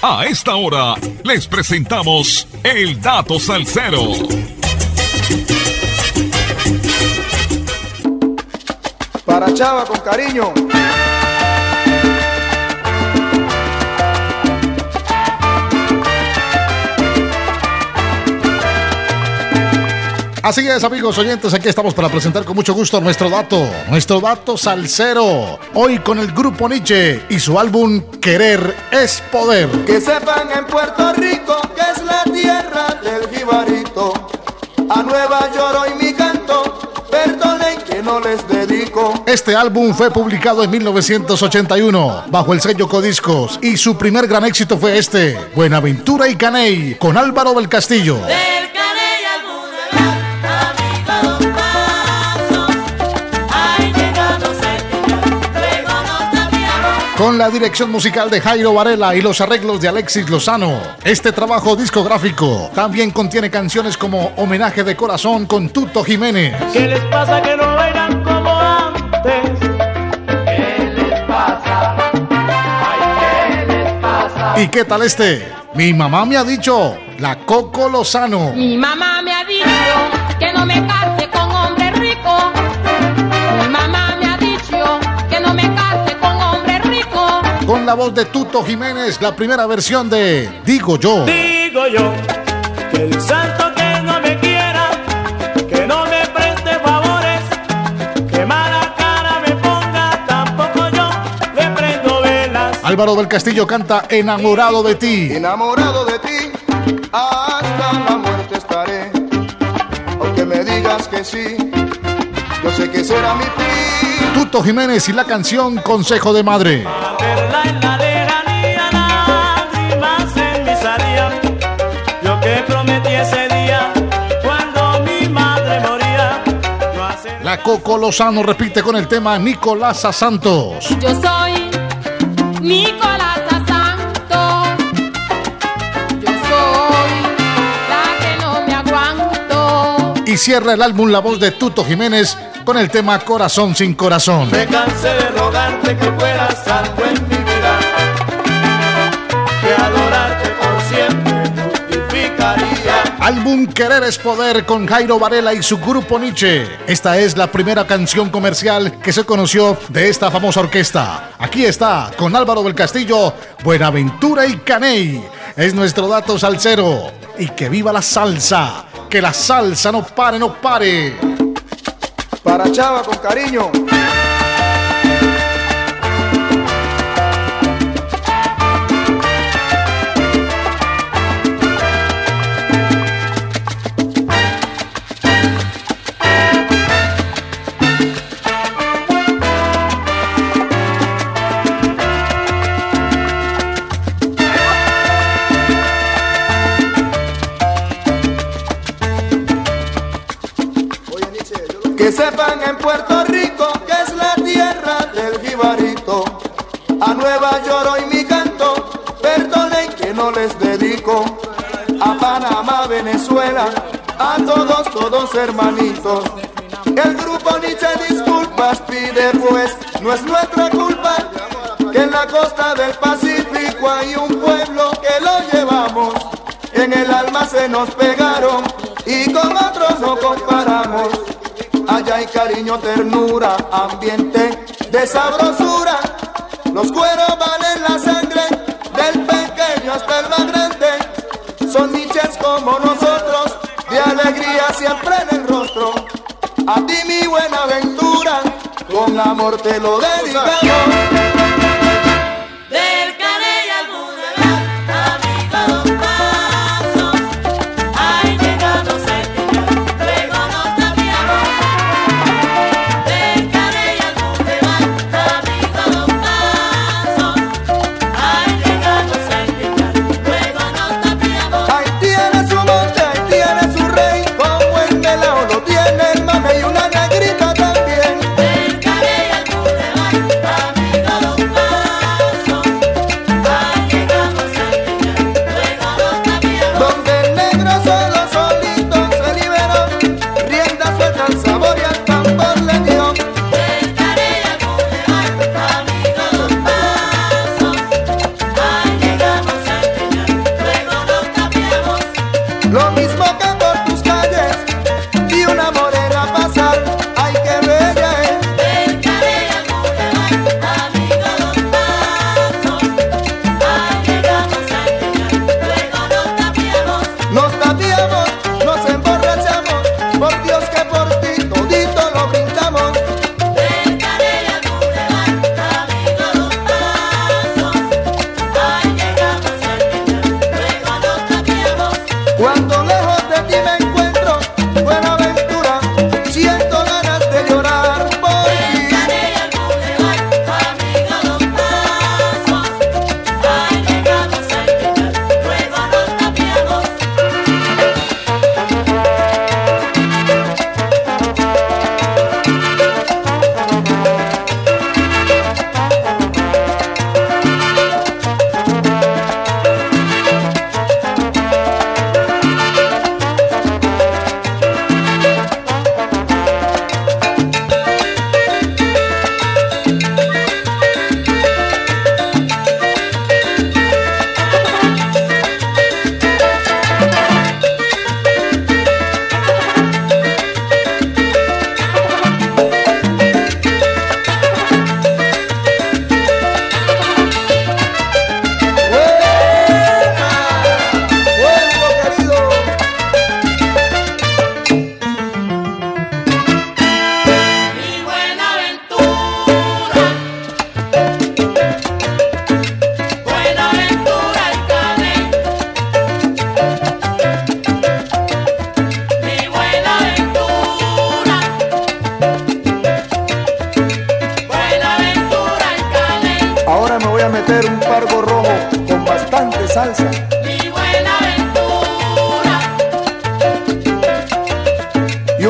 A esta hora les presentamos el dato salsero. Para Chava con cariño. Así es, amigos oyentes, aquí estamos para presentar con mucho gusto nuestro dato, nuestro dato salsero. Hoy con el grupo Nietzsche y su álbum Querer es Poder. Que sepan en Puerto Rico que es la tierra del jibarito. A Nueva York hoy mi canto, perdonen que no les dedico. Este álbum fue publicado en 1981 bajo el sello Codiscos y su primer gran éxito fue este, Buenaventura y Caney, con Álvaro del Castillo. Del Con la dirección musical de Jairo Varela y los arreglos de Alexis Lozano, este trabajo discográfico también contiene canciones como Homenaje de Corazón con Tuto Jiménez. ¿Qué les pasa que no bailan como antes? ¿Qué les pasa? Ay, ¿qué les pasa? ¿Y qué tal este? Mi mamá me ha dicho, la Coco Lozano. Mi mamá me ha dicho que no me la voz de Tuto Jiménez, la primera versión de Digo yo. Digo yo que el santo que no me quiera, que no me preste favores, que mala cara me ponga, tampoco yo le prendo velas. Álvaro del Castillo canta Enamorado de ti. Enamorado de ti, hasta la muerte estaré. Aunque me digas que sí, yo sé que será mi fin. Tuto Jiménez y la canción Consejo de Madre. La Coco Lozano repite con el tema Nicolás Santos. Yo soy Nicolás Santos. Yo soy la que no me aguanto. Y cierra el álbum la voz de Tuto Jiménez con el tema Corazón sin Corazón. Me cansé de rogarte que fueras algo en mi vida. Que adorarte por siempre justificaría. Álbum Querer es Poder con Jairo Varela y su grupo Nietzsche. Esta es la primera canción comercial que se conoció de esta famosa orquesta. Aquí está, con Álvaro del Castillo, Buenaventura y Caney. Es nuestro dato salsero. Y que viva la salsa. Que la salsa no pare, no pare. Para Chava con cariño. Sepan en Puerto Rico que es la tierra del jibarito. A Nueva York hoy mi canto, perdonen que no les dedico. A Panamá, Venezuela, a todos, todos hermanitos. El grupo Nietzsche disculpas pide pues, no es nuestra culpa que en la costa del Pacífico hay un pueblo que lo llevamos. En el alma se nos pegaron y con otros no comparamos. Allá hay cariño, ternura, ambiente de sabrosura. Los cueros valen la sangre, del pequeño hasta el más grande. Son niches como nosotros, de alegría siempre en el rostro. A ti mi buena aventura, con amor te lo dedicamos.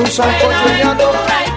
un sancocho